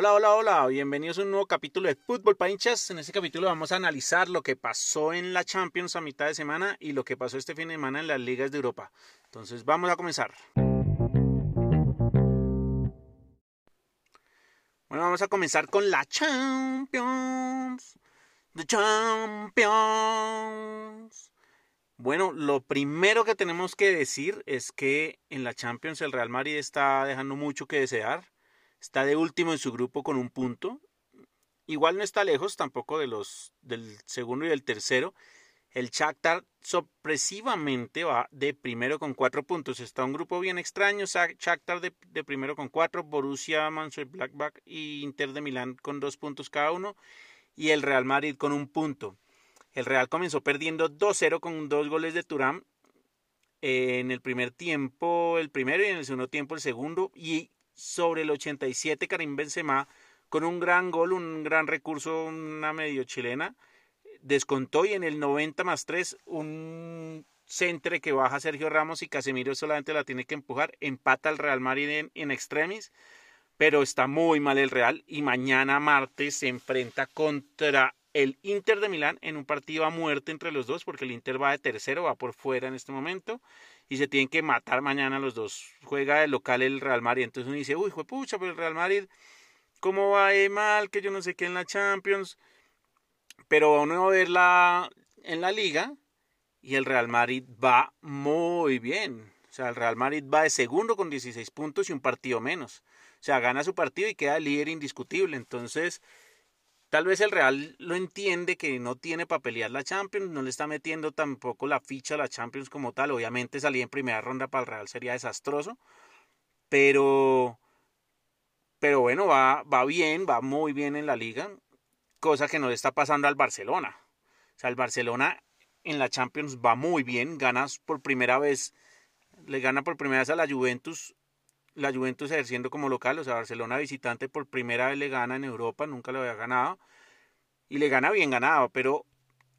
Hola, hola, hola, bienvenidos a un nuevo capítulo de Fútbol para hinchas. En este capítulo vamos a analizar lo que pasó en la Champions a mitad de semana y lo que pasó este fin de semana en las ligas de Europa. Entonces vamos a comenzar. Bueno, vamos a comenzar con la Champions. The Champions. Bueno, lo primero que tenemos que decir es que en la Champions el Real Madrid está dejando mucho que desear. Está de último en su grupo con un punto. Igual no está lejos tampoco de los del segundo y del tercero. El Shakhtar sorpresivamente va de primero con cuatro puntos. Está un grupo bien extraño. Shakhtar de, de primero con cuatro. Borussia, Mönchengladbach y Inter de Milán con dos puntos cada uno. Y el Real Madrid con un punto. El Real comenzó perdiendo 2-0 con dos goles de Turán. En el primer tiempo el primero y en el segundo tiempo el segundo. Y sobre el 87 Karim Benzema con un gran gol, un gran recurso, una medio chilena descontó y en el 90 más 3 un centre que baja Sergio Ramos y Casemiro solamente la tiene que empujar, empata al Real Madrid en, en extremis, pero está muy mal el Real y mañana martes se enfrenta contra el Inter de Milán en un partido a muerte entre los dos porque el Inter va de tercero, va por fuera en este momento y se tienen que matar mañana los dos. Juega de local el Real Madrid, entonces uno dice, uy, pucha, pero el Real Madrid, ¿cómo va de mal? Que yo no sé qué en la Champions pero uno va a verla en la liga y el Real Madrid va muy bien. O sea, el Real Madrid va de segundo con 16 puntos y un partido menos. O sea, gana su partido y queda líder indiscutible. Entonces, tal vez el Real lo entiende que no tiene para pelear la Champions, no le está metiendo tampoco la ficha a la Champions como tal. Obviamente salir en primera ronda para el Real sería desastroso. Pero, pero bueno, va, va bien, va muy bien en la liga cosa que no le está pasando al Barcelona. O sea, el Barcelona en la Champions va muy bien, gana por primera vez, le gana por primera vez a la Juventus, la Juventus ejerciendo como local, o sea, Barcelona visitante por primera vez le gana en Europa, nunca lo había ganado, y le gana bien ganado, pero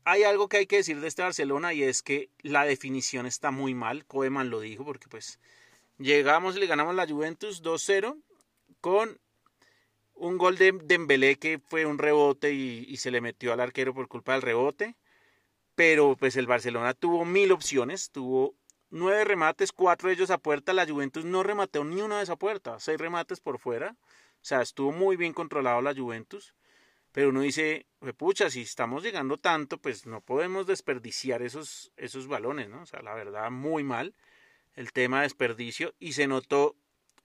hay algo que hay que decir de este Barcelona y es que la definición está muy mal, Koeman lo dijo, porque pues llegamos y le ganamos la Juventus 2-0 con un gol de Dembélé que fue un rebote y, se le metió al arquero por culpa del rebote. Pero pues el Barcelona tuvo mil opciones, tuvo nueve remates, cuatro de ellos a puerta. La Juventus no remató ni una de esa puerta, seis remates por fuera. O sea, estuvo muy bien controlado la Juventus. Pero uno dice, pucha, si estamos llegando tanto, pues no podemos desperdiciar esos, esos balones, ¿no? O sea, la verdad, muy mal el tema de desperdicio. Y se notó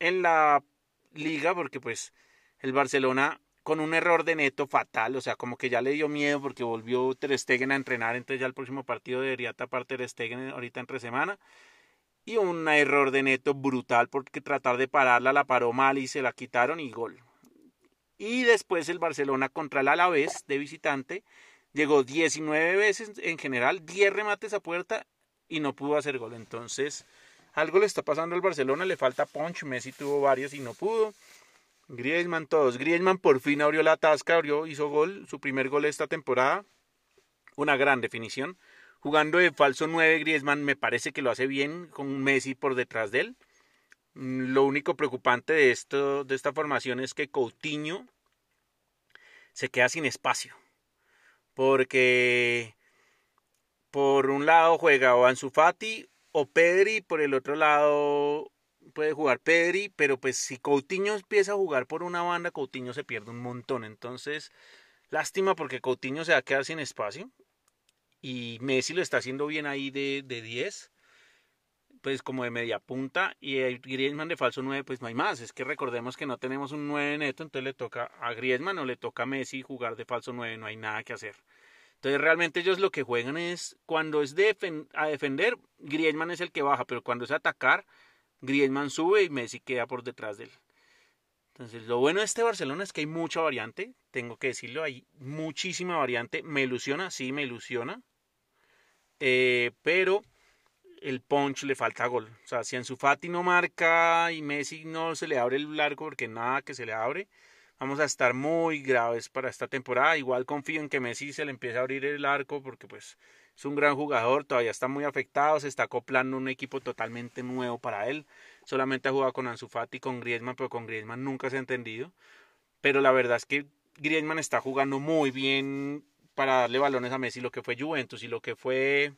en la liga, porque pues el Barcelona con un error de neto fatal, o sea, como que ya le dio miedo porque volvió Ter Stegen a entrenar, entonces ya el próximo partido debería tapar Ter Stegen ahorita entre semana. Y un error de neto brutal porque tratar de pararla la paró mal y se la quitaron y gol. Y después el Barcelona contra el Alavés de visitante llegó 19 veces en general, 10 remates a puerta y no pudo hacer gol. Entonces, algo le está pasando al Barcelona, le falta punch, Messi tuvo varios y no pudo. Griezmann, todos. Griezmann por fin abrió la tasca, abrió, hizo gol, su primer gol esta temporada. Una gran definición. Jugando de falso 9, Griezmann me parece que lo hace bien con Messi por detrás de él. Mm, lo único preocupante de, esto, de esta formación es que Coutinho se queda sin espacio. Porque por un lado juega o Ansu Fati o Pedri, por el otro lado puede jugar Pedri, pero pues si Coutinho empieza a jugar por una banda, Coutinho se pierde un montón. Entonces, lástima porque Coutinho se va a quedar sin espacio. Y Messi lo está haciendo bien ahí de, de 10, pues como de media punta. Y Griezmann de falso 9, pues no hay más. Es que recordemos que no tenemos un 9 neto, entonces le toca a Griezmann o le toca a Messi jugar de falso 9, no hay nada que hacer. Entonces realmente ellos lo que juegan es, cuando es a defender, Griezmann es el que baja, pero cuando es atacar, Griezmann sube y Messi queda por detrás de él. Entonces, lo bueno de este Barcelona es que hay mucha variante, tengo que decirlo, hay muchísima variante. Me ilusiona, sí, me ilusiona. Eh, pero el punch le falta gol. O sea, si Ansu Fati no marca y Messi no se le abre el arco porque nada que se le abre, vamos a estar muy graves para esta temporada. Igual confío en que Messi se le empiece a abrir el arco porque pues es un gran jugador, todavía está muy afectado, se está acoplando un equipo totalmente nuevo para él. Solamente ha jugado con Ansu Fati, con Griezmann, pero con Griezmann nunca se ha entendido. pero la verdad es que Griezmann está jugando muy bien para darle balones a Messi, lo que fue Juventus y lo que fue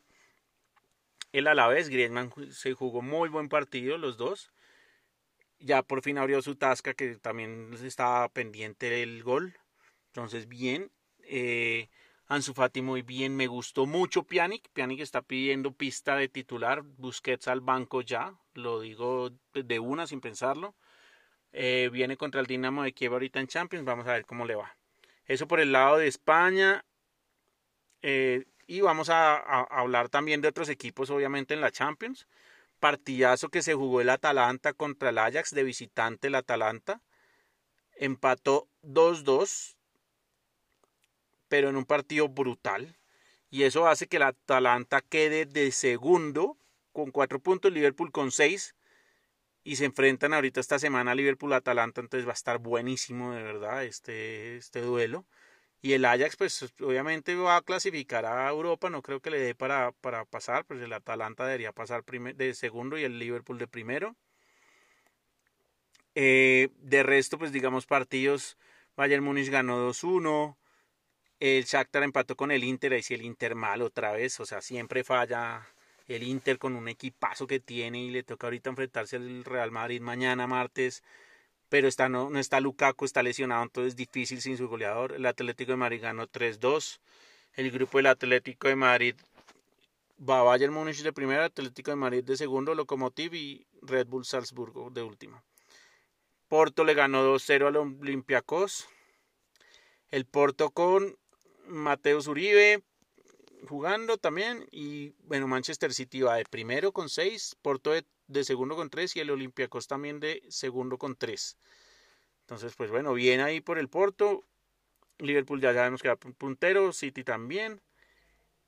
el Alavés. Griezmann se jugó muy buen partido los dos. Ya por fin abrió su tasca que también estaba pendiente del gol. Entonces bien. Eh, Ansu Fati muy bien, me gustó mucho Pjanic. Pjanic está pidiendo pista de titular, Busquets al banco ya, lo digo de una sin pensarlo. Eh, viene contra el Dinamo de Kiev ahorita en Champions, vamos a ver cómo le va. Eso por el lado de España. Eh, y vamos a, a, hablar también de otros equipos, obviamente, en la Champions. Partidazo que se jugó el Atalanta contra el Ajax de visitante el Atalanta. Empató 2-2 pero en un partido brutal. Y eso hace que el Atalanta quede de segundo con cuatro puntos, Liverpool con seis. Y se enfrentan ahorita esta semana Liverpool-Atalanta, entonces va a estar buenísimo de verdad este, este duelo. Y el Ajax, pues obviamente va a clasificar a Europa, no creo que le dé para, para pasar, pues el Atalanta debería pasar de segundo y el Liverpool de primero. Eh, de resto, pues digamos partidos, Bayern Múnich ganó 2-1, el Shakhtar empató con el Inter, y si el Inter mal otra vez, o sea, siempre falla el Inter con un equipazo que tiene y le toca ahorita enfrentarse al Real Madrid mañana martes, pero está, no, está Lukaku, está lesionado, entonces es difícil sin su goleador. El Atlético de Madrid ganó 3-2. El grupo del Atlético de Madrid va Bayern Múnich de primero, Atlético de Madrid de segundo, Lokomotiv y Red Bull Salzburgo de último. Porto le ganó 2-0 al Olympiacos. El Porto con Mateus Uribe jugando también. Y bueno, Manchester City va de primero con 6, Porto de, segundo con 3 y el Olympiacos también de segundo con 3. Entonces, pues bueno, bien ahí por el Porto. Liverpool ya sabemos que va puntero, City también.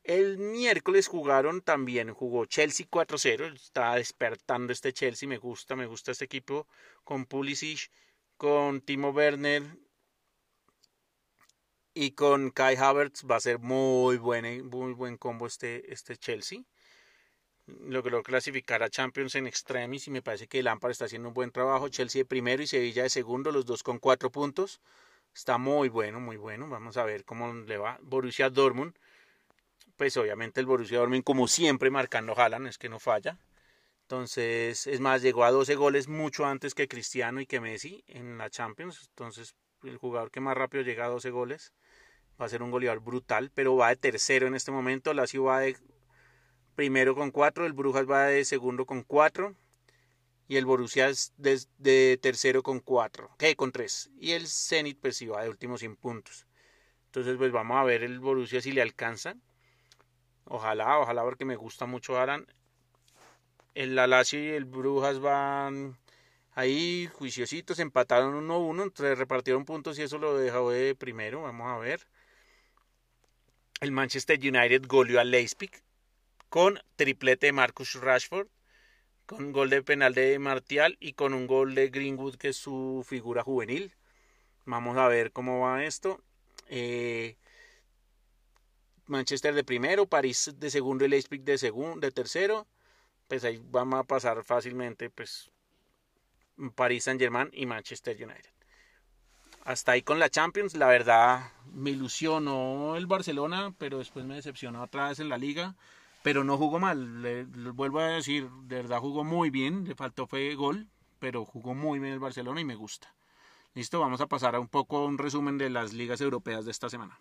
El miércoles jugaron también, jugó Chelsea 4-0, está despertando este Chelsea, me gusta, me gusta este equipo con Pulisic, con Timo Werner, y con Kai Havertz va a ser muy buen, muy buen combo este, este Chelsea. Logró clasificar a Champions en extremis y me parece que Lampard está haciendo un buen trabajo. Chelsea de primero y Sevilla de segundo, los dos con cuatro puntos. Está muy bueno, muy bueno. Vamos a ver cómo le va. Borussia Dortmund. Pues obviamente el Borussia Dortmund, como siempre, marcando Haaland, es que no falla. Entonces, es más, llegó a 12 goles mucho antes que Cristiano y que Messi en la Champions. Entonces, el jugador que más rápido llega a 12 goles. Va a ser un goleador brutal, pero va de tercero en este momento. La va de primero con 4, el Brujas va de segundo con 4 y el Borussia es de, tercero con 4, ¿qué? Con 3. Y el Zenit pues sí va de último 100 puntos. Entonces pues vamos a ver el Borussia si le alcanza. Ojalá, ojalá porque me gusta mucho Aran. El Lazio y el Brujas van Ahí juiciositos empataron 1-1, entonces repartieron puntos y eso lo dejó de primero. Vamos a ver. El Manchester United goleó al Leipzig con triplete de Marcus Rashford, con gol de penal de Martial y con un gol de Greenwood que es su figura juvenil. Vamos a ver cómo va esto. Eh, Manchester de primero, París de segundo y Leipzig de segundo, de tercero. Pues ahí vamos a pasar fácilmente, pues Paris Saint Germain y Manchester United. Hasta ahí con la Champions, la verdad me ilusionó el Barcelona, pero después me decepcionó otra vez en la liga, pero no jugó mal, le, vuelvo a decir, de verdad jugó muy bien, le faltó fue gol, pero jugó muy bien el Barcelona y me gusta. Listo, vamos a pasar a un poco un resumen de las ligas europeas de esta semana.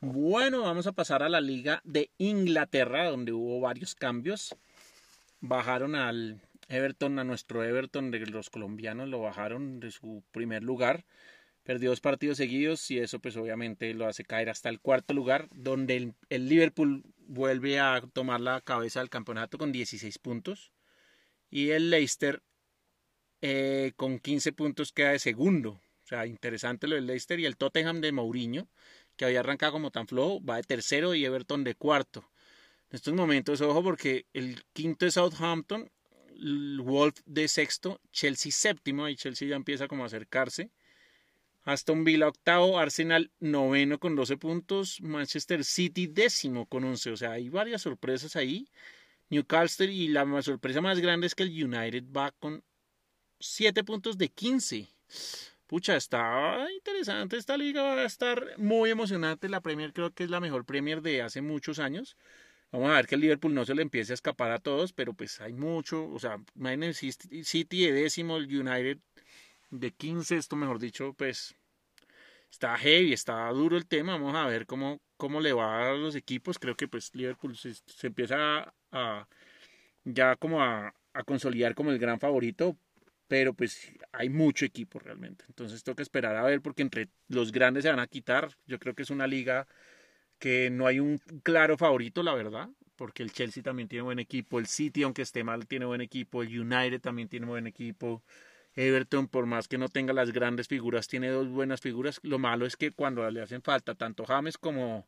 Bueno, vamos a pasar a la liga de Inglaterra, donde hubo varios cambios bajaron al Everton, a nuestro Everton de los colombianos, lo bajaron de su primer lugar. Perdió dos partidos seguidos y eso pues obviamente lo hace caer hasta el cuarto lugar, donde el, Liverpool vuelve a tomar la cabeza del campeonato con 16 puntos. Y el Leicester eh, con 15 puntos queda de segundo. O sea, interesante lo del Leicester y el Tottenham de Mourinho, que había arrancado como tan flojo, va de tercero y Everton de cuarto. En estos momentos, ojo, porque el quinto es Southampton, Wolf de sexto, Chelsea séptimo, y Chelsea ya empieza como a acercarse. Aston Villa octavo, Arsenal noveno con 12 puntos, Manchester City décimo con 11, o sea, hay varias sorpresas ahí. Newcastle y la sorpresa más grande es que el United va con 7 puntos de 15. Pucha, está interesante esta liga, va a estar muy emocionante. La Premier creo que es la mejor Premier de hace muchos años. Vamos a ver que el Liverpool no se le empiece a escapar a todos, pero pues hay mucho, o sea, City de décimo, el United de 15, esto mejor dicho, pues está heavy, está duro el tema. Vamos a ver cómo, cómo le va a los equipos. Creo que pues Liverpool se, empieza a, ya como a, consolidar como el gran favorito. Pero pues hay mucho equipo realmente. Entonces toca esperar a ver porque entre los grandes se van a quitar. Yo creo que es una liga que no hay un claro favorito, la verdad. Porque el Chelsea también tiene buen equipo. El City, aunque esté mal, tiene buen equipo. El United también tiene buen equipo. Everton, por más que no tenga las grandes figuras, tiene dos buenas figuras. Lo malo es que cuando le hacen falta tanto James como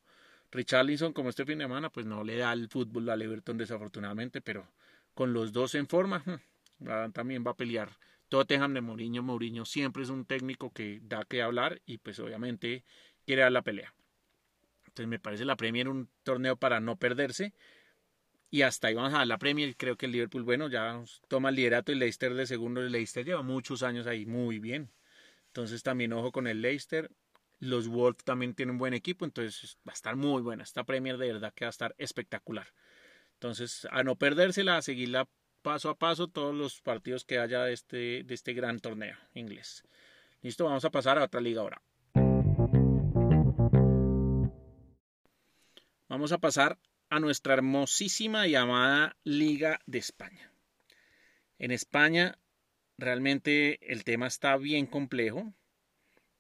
Richarlison como este fin de semana, pues no le da el fútbol al Everton desafortunadamente, pero con los dos en forma, también va a pelear. Tottenham de Mourinho, Mourinho siempre es un técnico que da que hablar y pues obviamente quiere dar la pelea. Me parece la Premier un torneo para no perderse y hasta ahí vamos a la Premier. Creo que el Liverpool, bueno, ya toma el liderato y Leicester de segundo. El Leicester lleva muchos años ahí muy bien. Entonces también ojo con el Leicester. Los Wolves también tienen un buen equipo, entonces va a estar muy buena. Esta Premier de verdad que va a estar espectacular. Entonces, a no perdérsela, a seguirla paso a paso todos los partidos que haya de este, de este gran torneo inglés. Listo, vamos a pasar a otra liga ahora. Vamos a pasar a nuestra hermosísima y amada Liga de España. En España realmente el tema está bien complejo.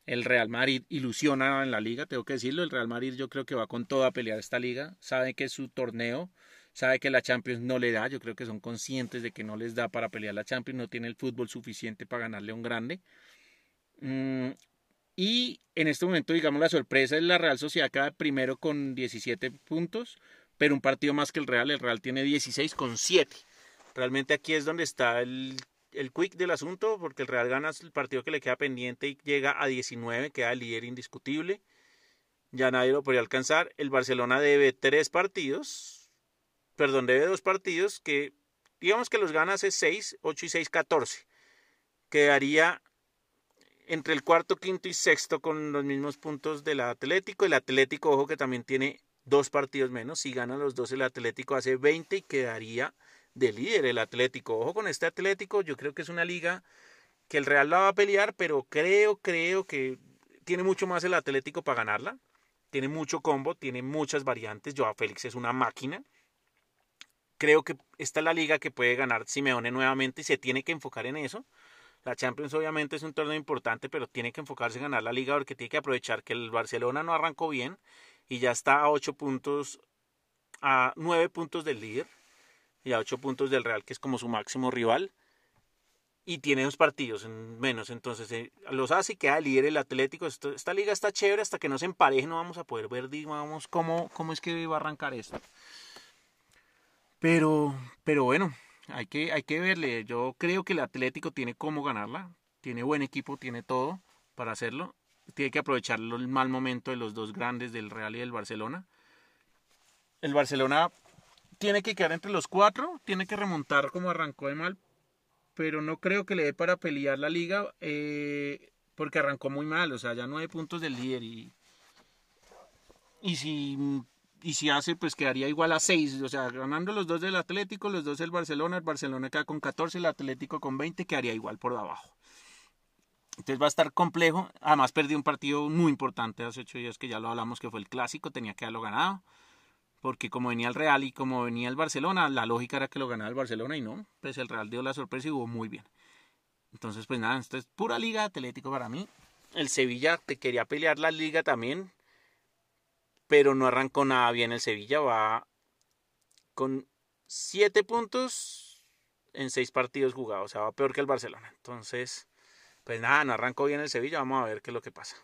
El Real Madrid ilusiona en la liga, tengo que decirlo. El Real Madrid yo creo que va con todo a pelear esta liga. Sabe que es su torneo, sabe que la Champions no le da. Yo creo que son conscientes de que no les da para pelear la Champions. No tiene el fútbol suficiente para ganarle a un grande. Y en este momento, digamos, la sorpresa es la Real Sociedad queda primero con 17 puntos pero un partido más que el Real. El Real tiene 16 con 7. Realmente aquí es donde está el, el quick del asunto, porque el Real gana el partido que le queda pendiente y llega a 19, queda líder indiscutible. Ya nadie lo podría alcanzar. El Barcelona debe tres partidos, perdón, debe dos partidos que digamos que los ganas es 6, 8 y 6, 14. Quedaría entre el cuarto, quinto y sexto con los mismos puntos del Atlético. El Atlético, ojo que también tiene dos partidos menos. Si gana los dos, el Atlético hace 20 y quedaría de líder el Atlético. Ojo con este Atlético, yo creo que es una liga que el Real la va a pelear, pero creo, creo que tiene mucho más el Atlético para ganarla. Tiene mucho combo, tiene muchas variantes. Joao Félix es una máquina. Creo que esta es la liga que puede ganar Simeone nuevamente y se tiene que enfocar en eso. La Champions obviamente es un torneo importante, pero tiene que enfocarse en ganar la liga porque tiene que aprovechar que el Barcelona no arrancó bien y ya está a 8 puntos, a 9 puntos del líder y a 8 puntos del Real, que es como su máximo rival. Y tiene dos partidos en menos, entonces eh, los hace y queda líder el Atlético. esta liga está chévere hasta que no se empareje, no vamos a poder ver, digamos, cómo, cómo es que va a arrancar esto. Pero, pero bueno, hay que, hay que verle. Yo creo que el Atlético tiene cómo ganarla, tiene buen equipo, tiene todo para hacerlo tiene que aprovechar el mal momento de los dos grandes del Real y del Barcelona. El Barcelona tiene que quedar entre los cuatro, tiene que remontar como arrancó de mal, pero no creo que le dé para pelear la liga eh, porque arrancó muy mal, o sea, ya nueve puntos del líder y, y si y si hace, pues quedaría igual a seis, o sea, ganando los dos del Atlético, los dos del Barcelona, el Barcelona queda con 14, el Atlético con 20, quedaría igual por abajo. Entonces va a estar complejo. Además perdí un partido muy importante hace ocho días que ya lo hablamos que fue el clásico, tenía que haberlo ganado. Porque como venía el Real y como venía el Barcelona, la lógica era que lo ganara el Barcelona y no. Pues el Real dio la sorpresa y jugó muy bien. Entonces pues nada, esto es pura liga atlético para mí. El Sevilla te quería pelear la liga también. Pero no arrancó nada bien el Sevilla. Va con siete puntos en seis partidos jugados. O sea, va peor que el Barcelona. Entonces pues nada, no arrancó bien el Sevilla, vamos a ver qué es lo que pasa.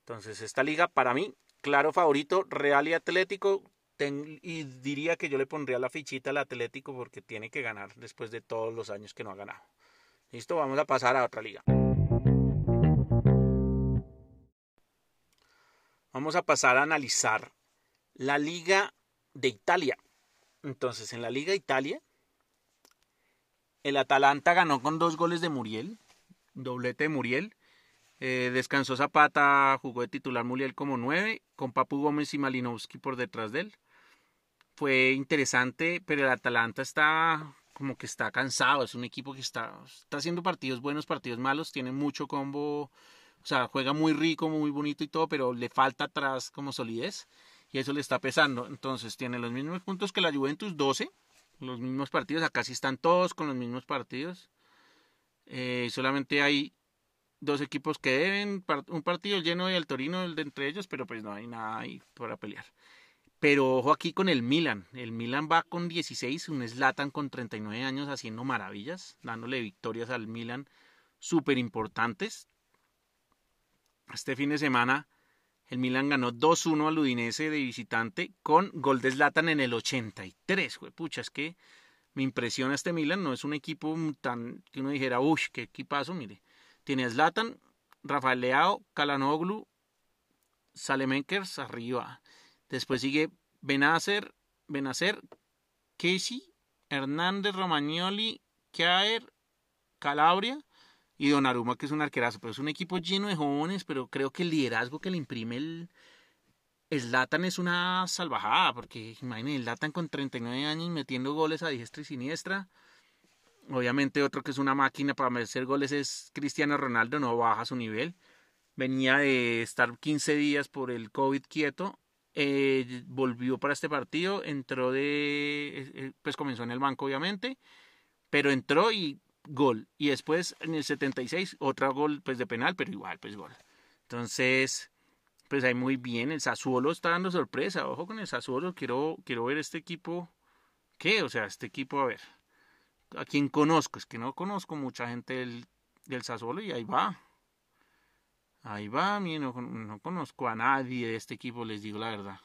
Entonces, esta liga para mí, claro favorito, Real y Atlético, y diría que yo le pondría la fichita al Atlético porque tiene que ganar después de todos los años que no ha ganado. Listo, vamos a pasar a otra liga. Vamos a pasar a analizar la liga de Italia. Entonces, en la liga de Italia El Atalanta ganó con dos goles de Muriel, doblete de Muriel. Eh, descansó Zapata, jugó de titular Muriel como nueve, con Papu Gómez y Malinowski por detrás de él. Fue interesante, pero el Atalanta está como que está cansado, es un equipo que está, está haciendo partidos buenos, partidos malos, tiene mucho combo, o sea, juega muy rico, muy bonito y todo, pero le falta atrás como solidez y eso le está pesando. Entonces tiene los mismos puntos que la Juventus, 12, los mismos partidos, acá sí están todos con los mismos partidos. Eh, solamente hay dos equipos que deben, un partido lleno del Torino de entre ellos, pero pues no hay nada ahí para pelear. Pero ojo aquí con el Milan. El Milan va con 16, un Slatan con 39 años haciendo maravillas, dándole victorias al Milan súper importantes. Este fin de semana el Milan ganó 2-1 al Udinese de visitante con gol de Zlatan en el 83. Pucha, es que me impresiona este Milan. No es un equipo tan que uno dijera, uff, qué equipazo. Mire, tiene a Zlatan, Rafael Leao, Kalanoglu, Salemenkers arriba. Después sigue Benacer, Benacer, Casey, Hernández, Romagnoli, Kjaer, Calabria y Donnarumma, que es un arquerazo. Pero es un equipo lleno de jóvenes, pero creo que el liderazgo que le imprime el Slatan es una salvajada, porque imagínense, Slatan con 39 años metiendo goles a diestra y siniestra. Obviamente otro que es una máquina para hacer goles es Cristiano Ronaldo, no baja su nivel. Venía de estar 15 días por el COVID quieto eh, volvió para este partido, entró de, eh, eh, pues comenzó en el banco obviamente, pero entró y gol. Y después en el 76 otro gol pues de penal, pero igual pues gol. Entonces, pues ahí muy bien, el Sassuolo está dando sorpresa, ojo con el Sassuolo, quiero, quiero ver este equipo, ¿qué? O sea, este equipo, a ver, a quien conozco, es que no conozco mucha gente del, del y ahí va. Ahí va, no, no conozco a nadie de este equipo, les digo la verdad.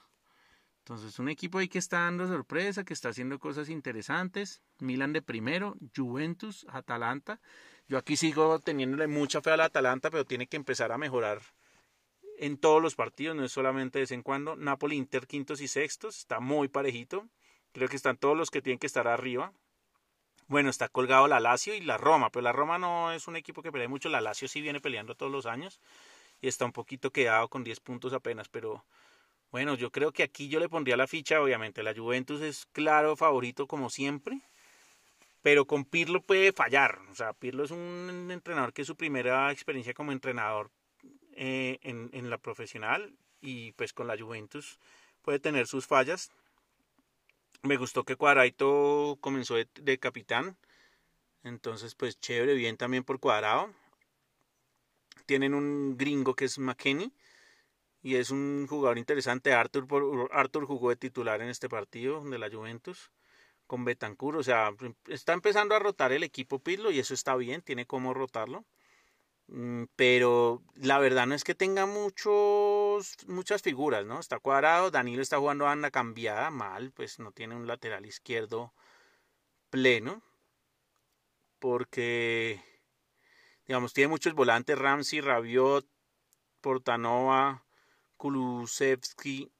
Entonces, un equipo ahí que está dando sorpresa, que está haciendo cosas interesantes. Milan de primero, Juventus, Atalanta. Yo aquí sigo teniéndole mucha fe al Atalanta, pero tiene que empezar a mejorar en todos los partidos, no es solamente de vez en cuando. Napoli, Inter, quintos y sextos, está muy parejito. Creo que están todos los que tienen que estar arriba. Bueno, está colgado la Lazio y la Roma, pero la Roma no es un equipo que pelea mucho, la Lazio sí viene peleando todos los años y está un poquito quedado con 10 puntos apenas, pero bueno, yo creo que aquí yo le pondría la ficha, obviamente la Juventus es claro favorito como siempre, pero con Pirlo puede fallar, o sea, Pirlo es un entrenador que es su primera experiencia como entrenador eh, en, la profesional y pues con la Juventus puede tener sus fallas, me gustó que Cuadraito comenzó de, capitán. Entonces, pues chévere, bien también por Cuadrado. Tienen un gringo que es McKenny. Y es un jugador interesante. Arthur, Arthur jugó de titular en este partido de la Juventus con Betancur. O sea, está empezando a rotar el equipo Pirlo y eso está bien, tiene cómo rotarlo. Mm, pero la verdad no es que tenga muchos muchas figuras, ¿no? Está cuadrado, Danilo está jugando a anda cambiada, mal, pues no tiene un lateral izquierdo pleno, porque, digamos, tiene muchos volantes, Ramsey, Rabiot, Portanova, Kulusevski,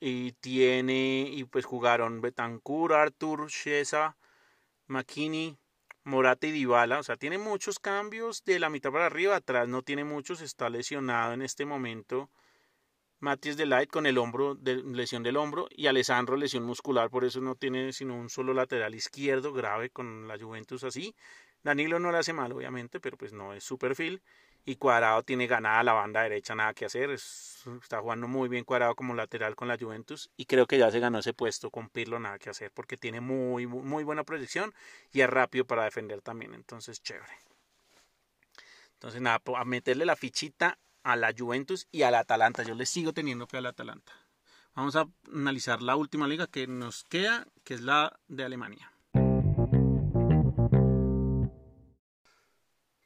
y tiene, y pues jugaron Betancourt, Artur, Shesa, McKinney, Morata y Dybala, o sea, tiene muchos cambios de la mitad para arriba, atrás no tiene muchos, está lesionado en este momento Matías de Light con el hombro, de, lesión del hombro, y Alessandro lesión muscular, por eso no tiene sino un solo lateral izquierdo grave con la Juventus así. Danilo no le hace mal, obviamente, pero pues no es su perfil. Y Cuadrado tiene ganada la banda derecha, nada que hacer. está jugando muy bien Cuadrado como lateral con la Juventus. Y creo que ya se ganó ese puesto con Pirlo, nada que hacer, porque tiene muy, muy, buena proyección y es rápido para defender también. Entonces, chévere. Entonces, nada, a meterle la fichita a la Juventus y al Atalanta. Yo le sigo teniendo fe al Atalanta. Vamos a analizar la última liga que nos queda, que es la de Alemania.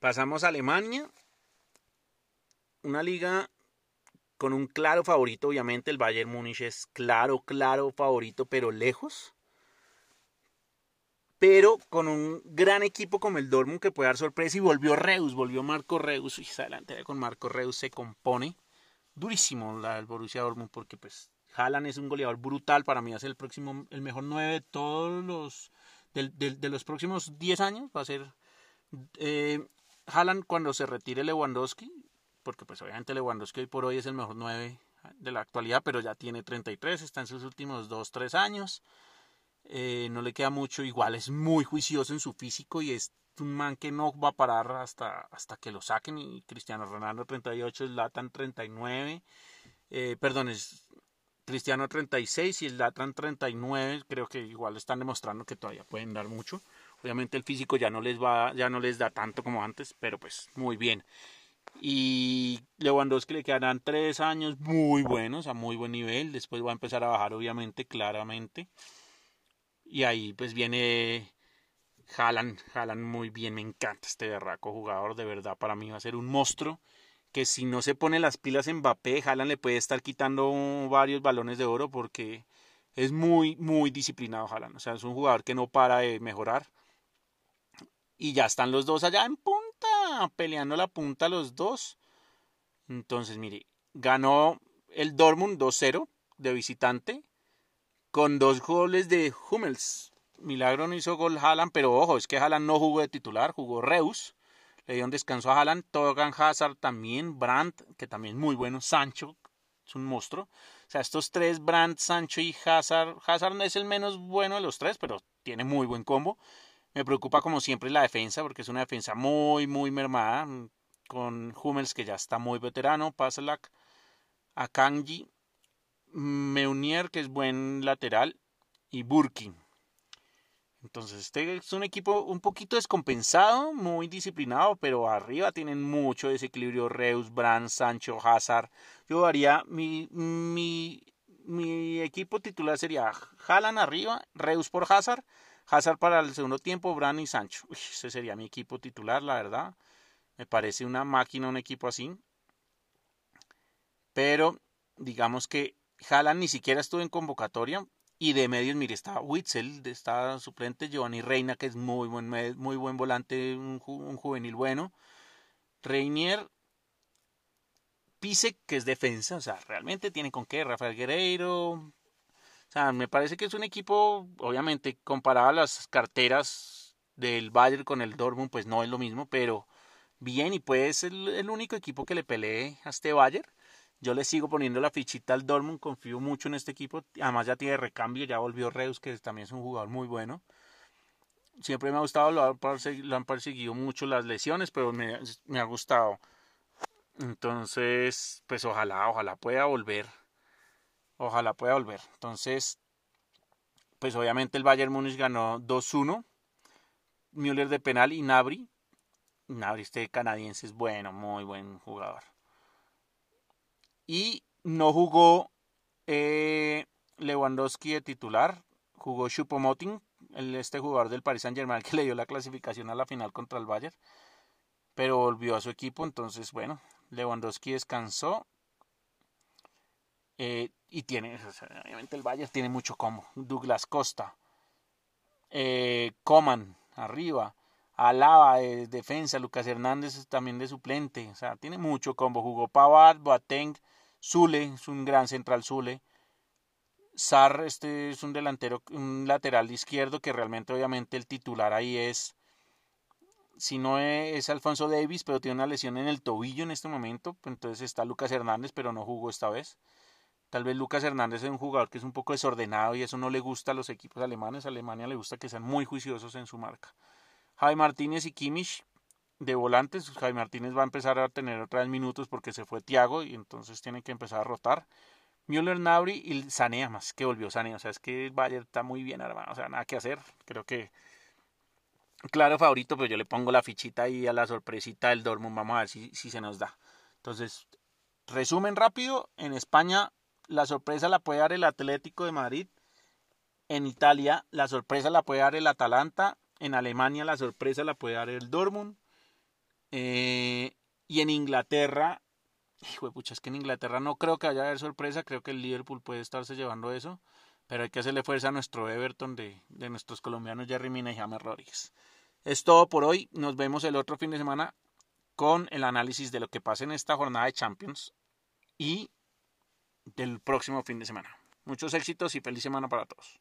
Pasamos a Alemania una liga con un claro favorito, obviamente el Bayern Múnich es claro, claro favorito, pero lejos. Pero con un gran equipo como el Dortmund que puede dar sorpresa y volvió Reus, volvió Marco Reus. Y adelante con Marco Reus se compone durísimo la Borussia Dortmund porque pues Haaland es un goleador brutal, para mí es el próximo el mejor 9 de todos los de los próximos 10 años. Va a ser eh, Haaland cuando se retire Lewandowski, porque pues obviamente Lewandowski hoy por hoy es el mejor 9 de la actualidad, pero ya tiene 33, está en sus últimos 2, 3 años. Eh, no le queda mucho, igual es muy juicioso en su físico y es un man que no va a parar hasta, hasta que lo saquen. Y Cristiano Ronaldo 38, Latan 39, eh, perdón, es Cristiano 36 y Latan 39, creo que igual están demostrando que todavía pueden dar mucho. Obviamente el físico ya no les va, ya no les da tanto como antes, pero pues muy bien. Y Lewandowski le quedarán tres años muy buenos, a muy buen nivel. Después va a empezar a bajar, obviamente, claramente. Y ahí pues viene Jalan, Jalan muy bien, me encanta este berraco jugador, de verdad para mí va a ser un monstruo que si no se pone las pilas en Mbappé, Jalan le puede estar quitando varios balones de oro porque es muy, muy disciplinado Jalan, o sea, es un jugador que no para de mejorar. Y ya están los dos allá en peleando la punta los dos. Entonces, mire, ganó el Dortmund 2-0 de visitante con dos goles de Hummels. Milagro no hizo gol Haaland, pero ojo, es que Haaland no jugó de titular, jugó Reus. Le dio un descanso a Haaland, Togan Hazard también, Brandt, que también muy bueno, Sancho, es un monstruo. O sea, estos tres, Brandt, Sancho y Hazard, Hazard no es el menos bueno de los tres, pero tiene muy buen combo. Me preocupa como siempre la defensa, porque es una defensa muy, muy mermada, con Hummels que ya está muy veterano, Pasalak, Akanji, Meunier, que es buen lateral, y Burkin. Entonces, este es un equipo un poquito descompensado, muy disciplinado, pero arriba tienen mucho desequilibrio. Reus, Brand, Sancho, Hazard. Yo haría mi, mi, mi equipo titular sería Haaland arriba, Reus por Hazard, Hazard para el segundo tiempo, Brand y Sancho. ese sería mi equipo titular, la verdad. Me parece una máquina un equipo así. Pero digamos que Haaland ni siquiera estuvo en convocatoria. Y de medios, mire, está Witzel, está suplente Giovanni Reina, que es muy buen, muy buen volante, un, juvenil bueno. Reinier, Pise, que es defensa, o sea, realmente tiene con qué, Rafael Guerreiro. Me parece que es un equipo, obviamente, comparado a las carteras del Bayern con el Dortmund, pues no es lo mismo, pero bien, y pues el, el único equipo que le pelee a este Bayern. Yo le sigo poniendo la fichita al Dortmund, confío mucho en este equipo. Además ya tiene recambio, ya volvió Reus, que también es un jugador muy bueno. Siempre me ha gustado, lo, han perseguido mucho las lesiones, pero me ha gustado. Entonces, pues ojalá, ojalá pueda volver. Ojalá pueda volver. Entonces, pues obviamente el Bayern Múnich ganó 2-1. Müller de penal y Nabri. Nabri, este canadiense es bueno, muy buen jugador y no jugó eh, Lewandowski de titular, jugó Choupo-Moting, este jugador del Paris Saint-Germain que le dio la clasificación a la final contra el Bayern, pero volvió a su equipo, entonces bueno, Lewandowski descansó eh, y tiene, obviamente el Bayern tiene mucho como, Douglas Costa, eh, Coman arriba, Alaba de defensa, Lucas Hernández también de suplente, o sea, tiene mucho combo, jugó Pavard, Boateng, Zule es un gran central Zule. Sar, este es un delantero, un lateral izquierdo que realmente obviamente el titular ahí es, si no es Alfonso Davis, pero tiene una lesión en el tobillo en este momento, entonces está Lucas Hernández, pero no jugó esta vez. Tal vez Lucas Hernández es un jugador que es un poco desordenado y eso no le gusta a los equipos alemanes. Alemania le gusta que sean muy juiciosos en su marca. Javi Martínez y Kimmich de volantes. Jaime Martínez va a empezar a tener otra vez minutos porque se fue Tiago y entonces tiene que empezar a rotar. Müller, Nabri y Sané, más que volvió Sané. O sea, es que el Bayern está muy bien hermano. O sea, nada que hacer. Creo que claro favorito, pero yo le pongo la fichita ahí a la sorpresita del Dortmund. Vamos a ver si, si se nos da. Entonces, resumen rápido. En España, la sorpresa la puede dar el Atlético de Madrid. En Italia, la sorpresa la puede dar el Atalanta. En Alemania, la sorpresa la puede dar el Dortmund. Eh, y en Inglaterra, hijo de pucha, es que en Inglaterra no creo que haya haber sorpresa, creo que el Liverpool puede estarse llevando eso, pero hay que hacerle fuerza a nuestro Everton de, de nuestros colombianos Jerry Mina y James Rodríguez. Es todo por hoy, nos vemos el otro fin de semana con el análisis de lo que pasa en esta jornada de Champions y del próximo fin de semana. Muchos éxitos y feliz semana para todos.